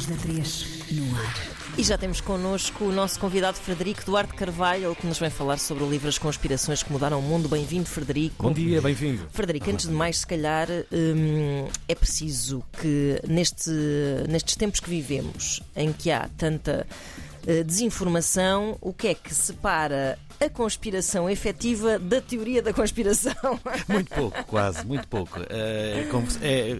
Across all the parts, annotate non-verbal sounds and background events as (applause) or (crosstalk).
Manhãs da 3 no ar. E já temos connosco o nosso convidado Frederico Duarte Carvalho, que nos vem falar sobre o livro As Conspirações que Mudaram o Mundo. Bem-vindo, Frederico. Bom dia, bem-vindo. Frederico, antes de mais, se calhar, hum, é preciso que neste, nestes tempos que vivemos, em que há tanta eh, desinformação, o que é que separa a conspiração efetiva da teoria da conspiração? Muito pouco, quase, muito pouco. É, como- é-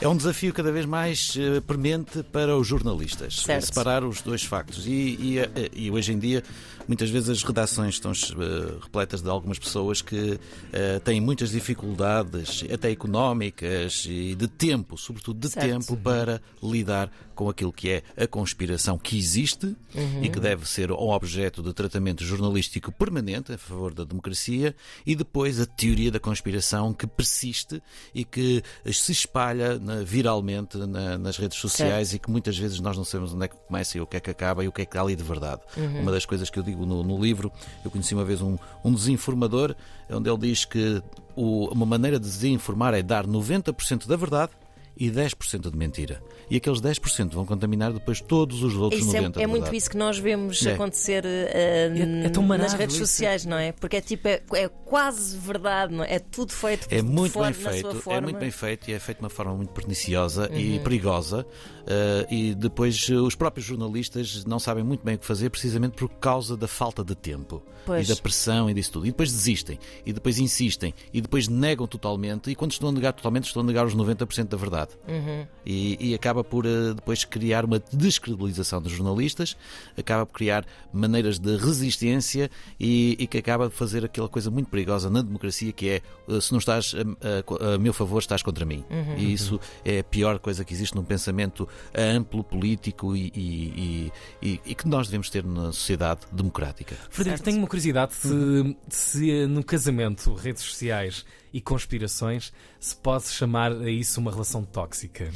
é um desafio cada vez mais eh, premente para os jornalistas. Certo. Separar os dois factos. E, e, eh, e hoje em dia, muitas vezes as redações estão eh, repletas de algumas pessoas que eh, têm muitas dificuldades, até económicas e de tempo, sobretudo de Certo. tempo, para lidar com aquilo que é a conspiração que existe e que deve ser um objeto de tratamento jornalístico permanente a favor da democracia e depois a teoria da conspiração que persiste e que se espalha viralmente na- nas redes sociais e que muitas vezes nós não sabemos onde é que começa e o que é que acaba e o que é que há ali de verdade. Uma das coisas que eu digo no, no livro, eu conheci uma vez um, um desinformador onde ele diz que o- uma maneira de desinformar é dar 90% da verdade e 10% de mentira. E aqueles 10% vão contaminar depois todos os outros Isso é, 90%. é da muito verdade. isso que nós vemos É. acontecer eh, É- é tão nas redes isso. sociais, não é? Porque é tipo, é, é quase verdade, não é? É tudo feito É muito forma- bem feito, é. Uhum. muito bem feito e é feito de uma forma muito perniciosa e perigosa. eh, e depois eh, os próprios jornalistas não sabem muito bem o que fazer, precisamente por causa da falta de tempo Pois. e da pressão e disso tudo. E depois desistem, e depois insistem, e depois negam totalmente. E quando estão a negar totalmente, estão a negar os 90% da verdade. Uhum. E, e acaba por eh, depois criar uma descredibilização dos jornalistas, acaba por criar maneiras de resistência e, e que acaba de fazer aquela coisa muito perigosa na democracia que é eh, se não estás a, a- a meu favor, estás contra mim. E isso é a pior coisa que existe num pensamento amplo, político e, e- e- e- e que nós devemos ter na sociedade democrática. Frederico, tenho uma curiosidade se, se eh, no casamento, redes sociais e conspirações se pode chamar a isso uma relação tóxica.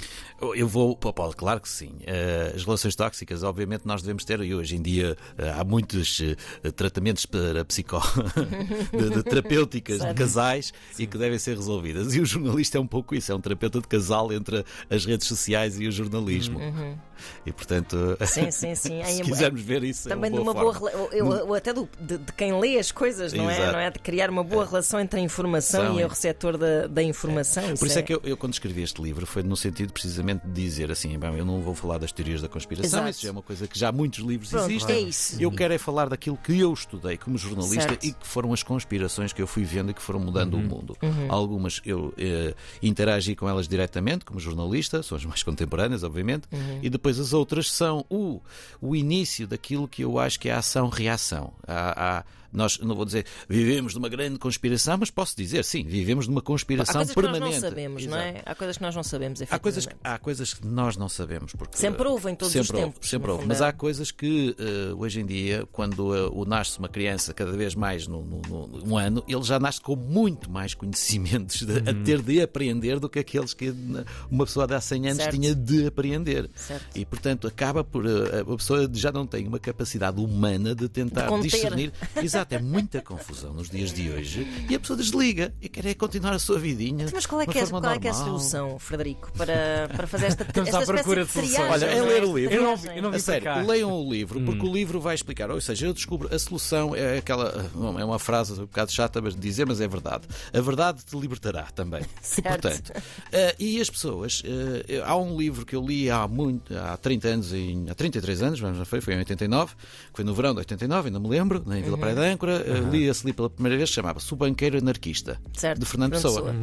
Eu vou, Paulo, claro que sim. Eh, As relações tóxicas, obviamente, nós devemos ter, e hoje em dia eh, há muitos eh, tratamentos para psicó... (laughs) de, de terapêuticas de casais e que devem ser resolvidas. E o jornalista é um pouco isso, é um terapeuta de casal entre as redes sociais e o jornalismo. E portanto, (laughs) Sim, sim, sim. se Em- quisermos ver isso, Também é de uma uma boa boa forma. rela- eu- eu- até do- de, de quem lê as coisas, não é? Exato. não é? De criar uma boa relação entre a informação São, e é. O receptor da, da informação. Por isso é que eu, eu, quando escrevi este livro, foi no sentido precisamente de dizer assim: bem, eu não vou falar das teorias da conspiração, Exato. isso já é uma coisa que já muitos livros Pronto, existem. é isso. Eu quero é falar daquilo que eu estudei como jornalista Certo. e que foram as conspirações que eu fui vendo e que foram mudando Uhum. o mundo. Algumas eu eh, interagi com elas diretamente como jornalista, são as mais (laughs) contemporâneas, obviamente, Uhum. e depois as outras são o, o início daquilo que eu acho que é a ação-reação. Há- há- nós, não vou dizer, vivemos de uma grande conspiração, mas posso dizer, sim, vivemos de uma Há conspiração coisas que nós permanente. não sabemos, não é? Há coisas que nós não sabemos, Há coisas, há coisas que nós não sabemos. Porque, Sempre houve em todos os sempre houve, tempos, Sempre no houve. Mas é. há coisas que eh, hoje em dia, quando o nasce uma criança cada vez mais no, no- no- um ano, ele já nasce com muito mais conhecimentos de- a ter de aprender do que aqueles que uma pessoa de há 100 anos Certo. tinha de aprender. Certo. E portanto acaba por. eh, a pessoa já não tem uma capacidade humana de tentar De discernir. (laughs) Exato, é muita confusão nos dias de hoje e a pessoa desliga e quer é continuar a sua vidinha. Mas qual é que é, qual é, que é a solução, Frederico, para, para fazer esta, Estamos esta à procura de triagem? Olha, é não ler o livro. Eu não, eu não A sério, cá. leiam o livro, porque Hum. o livro vai explicar. Ou seja, eu descubro a solução é aquela. É uma frase um bocado chata mas de dizer, mas é verdade. A verdade te libertará também. (laughs) Certo. E, portanto, eh, e as pessoas. eh, há um livro que eu li há muito, há 30 anos, em, há 33 anos, mas não foi, foi em 89, que foi no verão de 89, ainda me lembro, em Vila Uhum. Praia Âncora. eh, Li esse livro pela primeira vez, chamava-se O Banqueiro Anarquista, Certo, de Fernando Pessoa. Pessoa.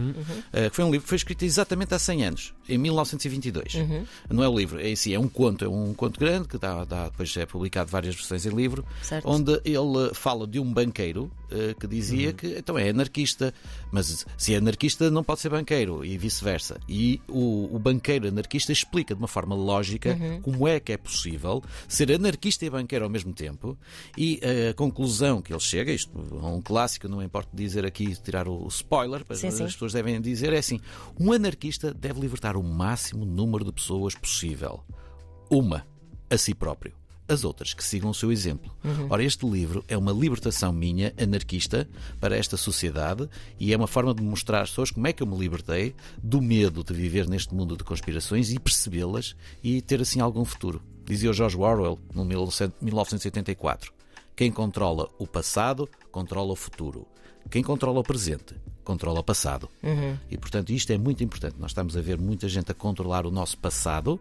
Eh, que foi um livro que foi escrito exatamente há 100 anos, em 1922. Uhum. Não é o livro, é, assim, é um conto, é um conto grande que dá, dá- depois é publicado várias versões em livro, Certo. onde ele fala de um banqueiro eh, que dizia Uhum. que então é anarquista, mas se é anarquista não pode ser banqueiro e vice-versa. E o, o banqueiro anarquista explica de uma forma lógica Uhum. como é que é possível ser anarquista e banqueiro ao mesmo tempo. E a conclusão que ele chega, isto é um clássico, não importa dizer aqui, tirar o spoiler, mas Sim, as sim. pessoas devem dizer, é assim: um anarquista deve libertar o máximo número de pessoas possível. Uma, a si próprio. as outras que sigam o seu exemplo. Ora, este livro é uma libertação minha, anarquista, para esta sociedade e é uma forma de mostrar às pessoas como é que eu me libertei do medo de viver neste mundo de conspirações e percebê-las e ter assim algum futuro. Dizia o George Orwell, no 1984. Quem controla o passado, controla o futuro. Quem controla o presente, controla o passado. Uhum. E, portanto, isto é muito importante. Nós estamos a ver muita gente a controlar o nosso passado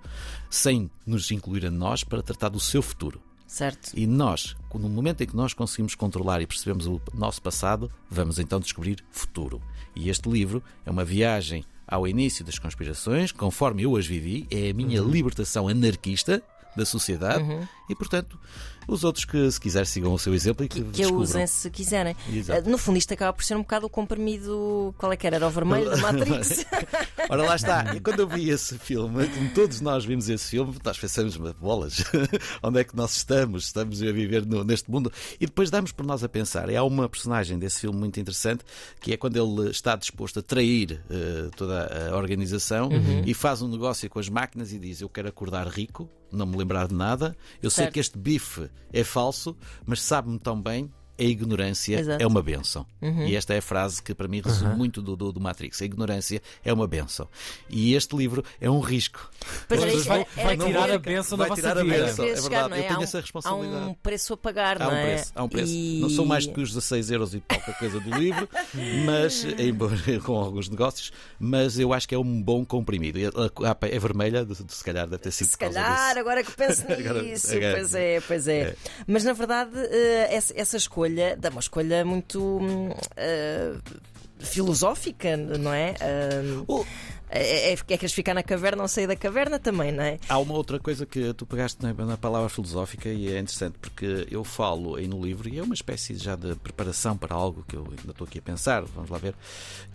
sem nos incluir a nós para tratar do seu futuro. Certo. E nós, no momento em que nós conseguimos controlar e percebemos o nosso passado, vamos então descobrir futuro. E este livro é uma viagem ao início das conspirações, conforme eu as vivi, é a minha libertação anarquista da sociedade e, portanto, os outros que, se quiser, sigam o seu exemplo e que, Que a descubram. usem se quiserem. Exato. Uh, No fundo, isto acaba por ser um bocado o comprimido. Qual é que era? Era o vermelho da (laughs) Matrix? (laughs) Ora, lá está. E quando eu vi esse filme, como todos nós vimos esse filme, nós pensamos, "Mas bolas, (laughs) onde é que nós estamos? Estamos a viver no- neste mundo. E depois damos por nós a pensar. E há uma personagem desse filme muito interessante, que é quando ele está disposto a trair eh, toda a organização e faz um negócio com as máquinas e diz: Eu quero acordar rico, não me lembrar de nada. Eu sei Certo. que este bife é falso, mas sabe-me tão bem. A ignorância Exato. é uma benção. E esta é a frase que para mim resume muito do, do, do Matrix. A ignorância é uma benção. E este livro é um risco. Pois era As isso, pessoas era- vão- era vai que- tirar a bênção da vai vossa tirar a vida. queria É verdade, não é? eu tenho Há um- essa responsabilidade. Há um preço a pagar, Há não um é? preço, há um preço. E- Não são mais que os 16 euros e pouca coisa do livro, (laughs) mas embora (laughs) com alguns negócios, mas eu acho que é um bom comprimido. A a capa é vermelha, se calhar deve ter sido Se calhar, agora que penso (laughs) nisso, agora- pois é, pois é. É. Mas na verdade, eh, essa, essa escolha uma escolha muito eh, filosófica, não é? Oh, é, é, é queres ficar na caverna ou sair da caverna também, não é? Há uma outra coisa que tu pegaste na, na palavra filosófica e é interessante porque eu falo aí no livro e é uma espécie já de preparação para algo que eu ainda estou aqui a pensar, vamos lá ver,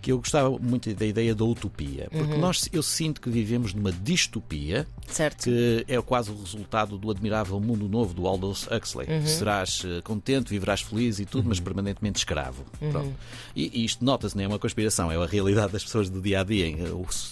que eu gostava muito da ideia da utopia, porque nós eu sinto que vivemos numa distopia Certo? que é quase o resultado do admirável mundo novo do Aldous Huxley. Serás eh, contente, viverás feliz e tudo, mas permanentemente escravo. Pronto. E, e isto nota-se, não é uma conspiração, é a realidade das pessoas do dia a dia.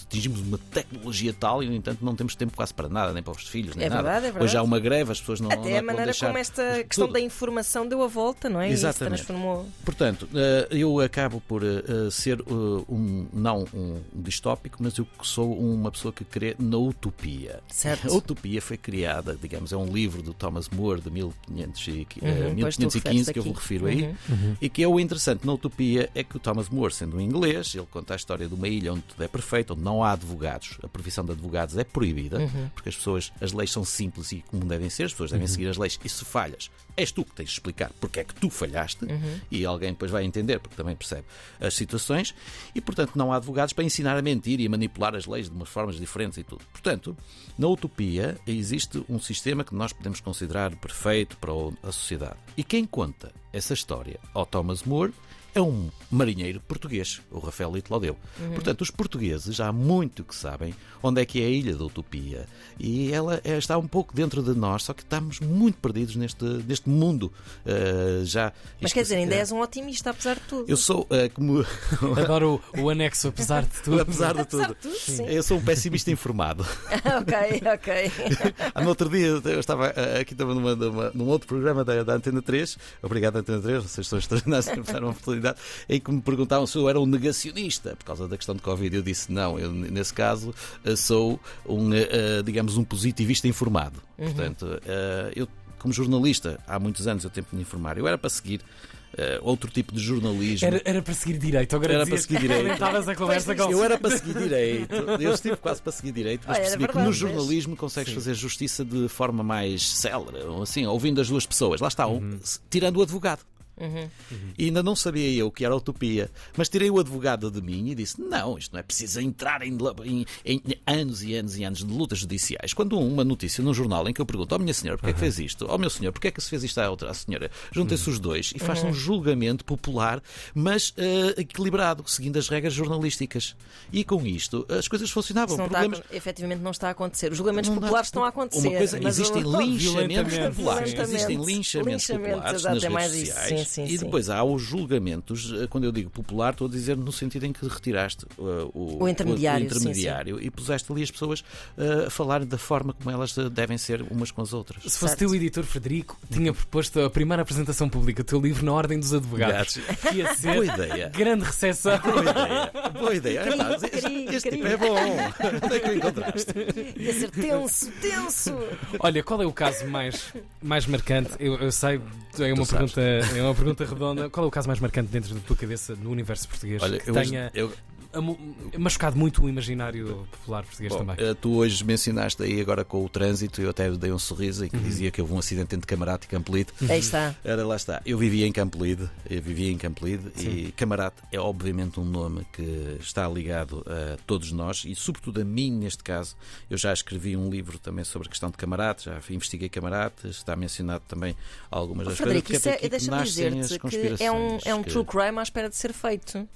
Atingimos uma tecnologia tal e, no entanto, não temos tempo quase para nada, nem para os filhos, nem É nada. verdade, é verdade. Hoje há uma greve, as pessoas não, não Até é a maneira deixar como esta questão tudo. da informação deu a volta, não é? E Exatamente. se transformou. Portanto, eh, eu acabo por eh, eh, ser um, não um distópico, mas eu sou uma pessoa que crê na utopia. Certo. A utopia foi criada, digamos, é um livro do Thomas More de 1500 e, eh, Uhum, pois tu 1515 referes que eu vou refiro aí. Uhum. E que é o interessante na utopia é que o Thomas More, sendo um inglês, ele conta a história de uma ilha onde tudo é perfeito, onde não há advogados. A profissão de advogados é proibida, Uhum. porque as pessoas, as leis são simples e como devem ser, as pessoas devem seguir as leis. E se falhas, és tu que tens de explicar porque é que tu falhaste e alguém depois vai entender, porque também percebe as situações. E, portanto, não há advogados para ensinar a mentir e a manipular as leis de umas formas diferentes e tudo. Portanto, na utopia existe um sistema que nós podemos considerar perfeito para a sociedade. E quem conta essa história ao Thomas More é um marinheiro português, o Rafael Lito Laudeu. Portanto, os portugueses já há muito que sabem onde é que é a ilha da utopia. E ela é- está um pouco dentro de nós, só que estamos muito perdidos neste, neste mundo. Uh, já, Mas isto- quer dizer, ainda uh, és um otimista, apesar de tudo. Eu sou, uh, como. (laughs) Adoro o, o anexo, apesar de tudo. apesar de Apesar tudo. de tudo, sim. Eu sou um pessimista informado. (laughs) ok, ok. (laughs) Ah, no outro dia eu estava aqui também numa, numa- num outro programa da, da Antena 3, obrigado Antena 3, vocês são extraordinários que me deram a em que me perguntavam se eu era um negacionista por causa da questão de Covid. Eu disse não, eu nesse caso ah, sou um, ah, digamos, um positivista informado. Portanto, ah, eu como jornalista, há muitos anos eu tento me informar. Eu era para seguir ah, outro tipo de jornalismo. Era, era para seguir direito, agora Era para seguir que direito. a conversa com Eu era para seguir direito, (laughs) eu estive quase para seguir direito, mas Olha, percebi que no jornalismo consegues Sim. fazer justiça de forma mais célere, ou assim, ouvindo as duas pessoas. Lá está, um, se- tirando o advogado. E ainda não sabia eu que era utopia, mas tirei o advogado de mim e disse: não, isto não é preciso entrar em, em- em anos e anos e anos de lutas judiciais. Quando uma notícia num jornal em que eu pergunto: oh minha senhora, porquê é que fez isto? Oh meu senhor, porquê é que se fez isto à outra à senhora? Juntem-se os dois e faz um julgamento popular, mas eh, equilibrado, seguindo as regras jornalísticas. E com isto as coisas funcionavam. Isso não está a Problemas. acon- efetivamente não está a acontecer. Os julgamentos Não dá- populares estão a acontecer. Uma coisa, mas existem o- linchamentos populares. Existem linchamentos Linchamentos, populares exato, nas é mais redes isso. sociais. Sim, sim, E sim. depois há os julgamentos, eh, quando eu digo popular, estou a dizer no sentido em que retiraste uh, o, O intermediário, o intermediário e puseste ali as pessoas uh, a falar da forma como elas devem ser umas com as outras. Se fosse Certo. teu editor Frederico, tinha proposto a primeira apresentação pública do teu livro na Ordem dos Advogados. Que ia Boa ser ideia. grande recepção. Boa ideia. Boa ideia. É, pá, este queria, este tipo queria. é bom. Onde é que o encontraste? Ia ser tenso, tenso. Olha, qual é o caso mais, mais marcante? Eu, eu sei, é uma, Tu sabes. pergunta, é uma pergunta redonda. Qual é o caso mais marcante dentro da tua cabeça no universo português Olha, que eu, tenha eu, machucado muito o imaginário popular português Bom, também? eh, tu hoje mencionaste aí agora com o trânsito, eu até dei um sorriso e que dizia que houve um acidente entre Camarate e Campolide. Aí está. Ora, lá está. Eu vivia em Campolide, eu vivia em Campolide e Camarate é obviamente um nome que está ligado a todos nós e sobretudo a mim neste caso. Eu já escrevi um livro também sobre a questão de Camarate, já investiguei Camarate, está mencionado também algumas das Frederico, coisas. porque é, deixa-me dizer-te que é um, é um true crime à espera de ser feito.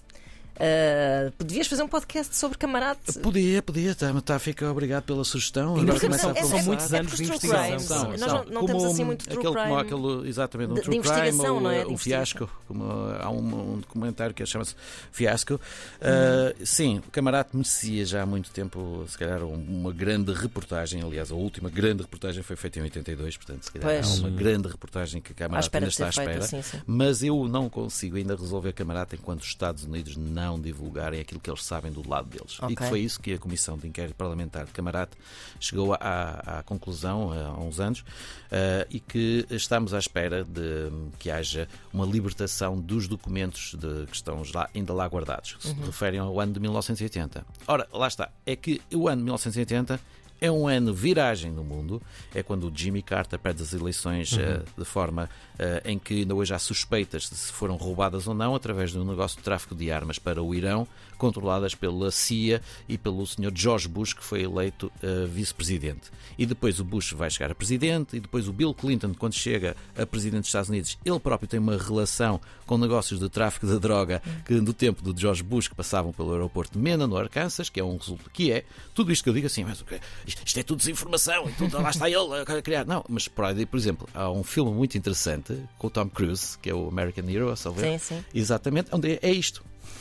Ah, devias fazer um podcast sobre camarate. Podia, podia, tá, tá, fica obrigado pela sugestão. Agora começa a são- muitos é anos de investigação. crimes, São, Nós não, não temos Como assim muito true aquele, crime. Como aquele, exatamente, um de- de true crime, investigação, ou, não é? De um fiasco. Como, há um, um documentário que chama-se Fiasco. Uh, sim, o camarada merecia já há muito tempo, se calhar, um- uma grande reportagem. Aliás, a última grande reportagem foi feita em 82, portanto, se calhar Pois. há uma grande reportagem que a camarada ainda de está à espera. sim, sim. Mas eu não consigo ainda resolver camarada enquanto os Estados Unidos não divulgarem aquilo que eles sabem do lado deles. E Ok. que foi isso que a Comissão de Inquérito Parlamentar de Camarate chegou à, à conclusão há uns anos eh, e que estamos à espera de que haja uma libertação dos documentos de, que estão lá, ainda lá guardados, que se referem ao ano de 1980. Ora, lá está. É que o ano de 1980 é um ano viragem no mundo, é quando o Jimmy Carter perde as eleições eh, de forma eh, em que ainda hoje há suspeitas de se foram roubadas ou não através de um negócio de tráfico de armas para o Irão, controladas pela CIA e pelo Sr. George Bush, que foi eleito eh, vice-presidente. E depois o Bush vai chegar a presidente, e depois o Bill Clinton, quando chega a presidente dos Estados Unidos, ele próprio tem uma relação com negócios de tráfico de droga que do tempo do George Bush que passavam pelo aeroporto de Mena, no Arkansas, que é um resultado que é tudo isto que eu digo assim, mas o isto, isto é tudo desinformação, e tudo, lá está ele a querer. Não, mas por exemplo, há um filme muito interessante com o Tom Cruise, que é o American Hero, a. Sim, sim. Exatamente, onde é, é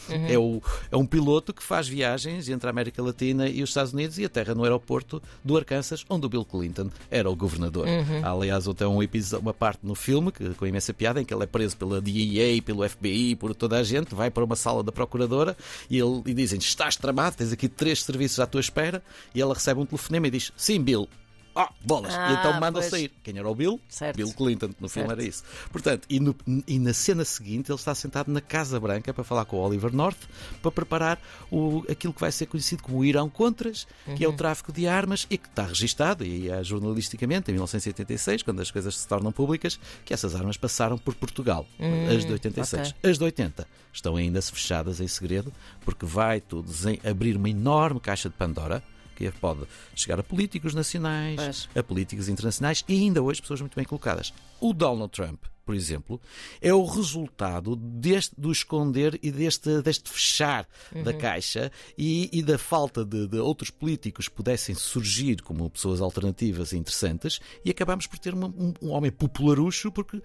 isto. É, o, é um piloto que faz viagens entre a América Latina e os Estados Unidos e aterra no aeroporto do Arkansas, onde o Bill Clinton era o governador. Há, aliás, até um episódio, uma parte no filme, que, com imensa piada, em que ele é preso pela DEA, pelo FBI, por toda a gente, vai para uma sala da procuradora e, ele, e dizem: Estás tramado, tens aqui três serviços à tua espera. E ela recebe um telefonema e diz: Sim, Bill. Ah, bolas! Ah, e então manda pois. sair. Quem era o Bill? Certo. Bill Clinton, no filme era isso. Portanto, e, no- e na cena seguinte ele está sentado na Casa Branca para falar com o Oliver North para preparar o, aquilo que vai ser conhecido como o Irão Contras, que é Uhum. o tráfico de armas e que está registado, e é jornalisticamente, em 1986, quando as coisas se tornam públicas, que essas armas passaram por Portugal, as de 86. As de 80 estão ainda fechadas em segredo, porque vai tudo em abrir uma enorme caixa de Pandora. Que pode chegar a políticos nacionais, Pois. a políticas internacionais e ainda hoje pessoas muito bem colocadas. O Donald Trump, por exemplo, é o resultado deste, do esconder e deste, deste fechar da caixa e, e da falta de, de outros políticos que pudessem surgir como pessoas alternativas e interessantes e acabamos por ter uma- um, um homem popularucho porque que-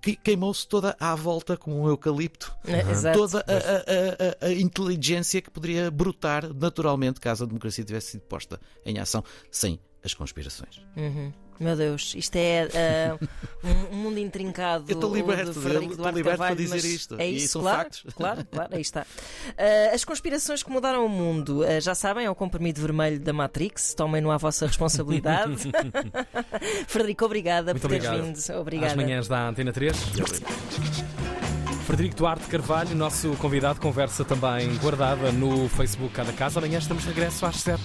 queimou-se toda à volta como um eucalipto É, exato. toda a, a- a- a inteligência que poderia brotar naturalmente caso a democracia tivesse sido posta em ação sem as conspirações. Uhum. Meu Deus, isto é ah, um, um mundo intrincado. Eu estou liberto de de- Frederico estou Duarte liberto para dizer isto. É E isso, são claro, factos. claro, claro, aí está. (laughs) Ah, as conspirações que mudaram o mundo, ah, já sabem, é o comprimido vermelho da Matrix, tomem-no à vossa responsabilidade. (laughs) Frederico, obrigada Muito por teres obrigado. vindo. Às Obrigada. manhãs da Antena 3. Frederico Duarte Carvalho, nosso convidado, conversa também guardada no Facebook Cada Casa. Amanhã estamos de regresso às 7.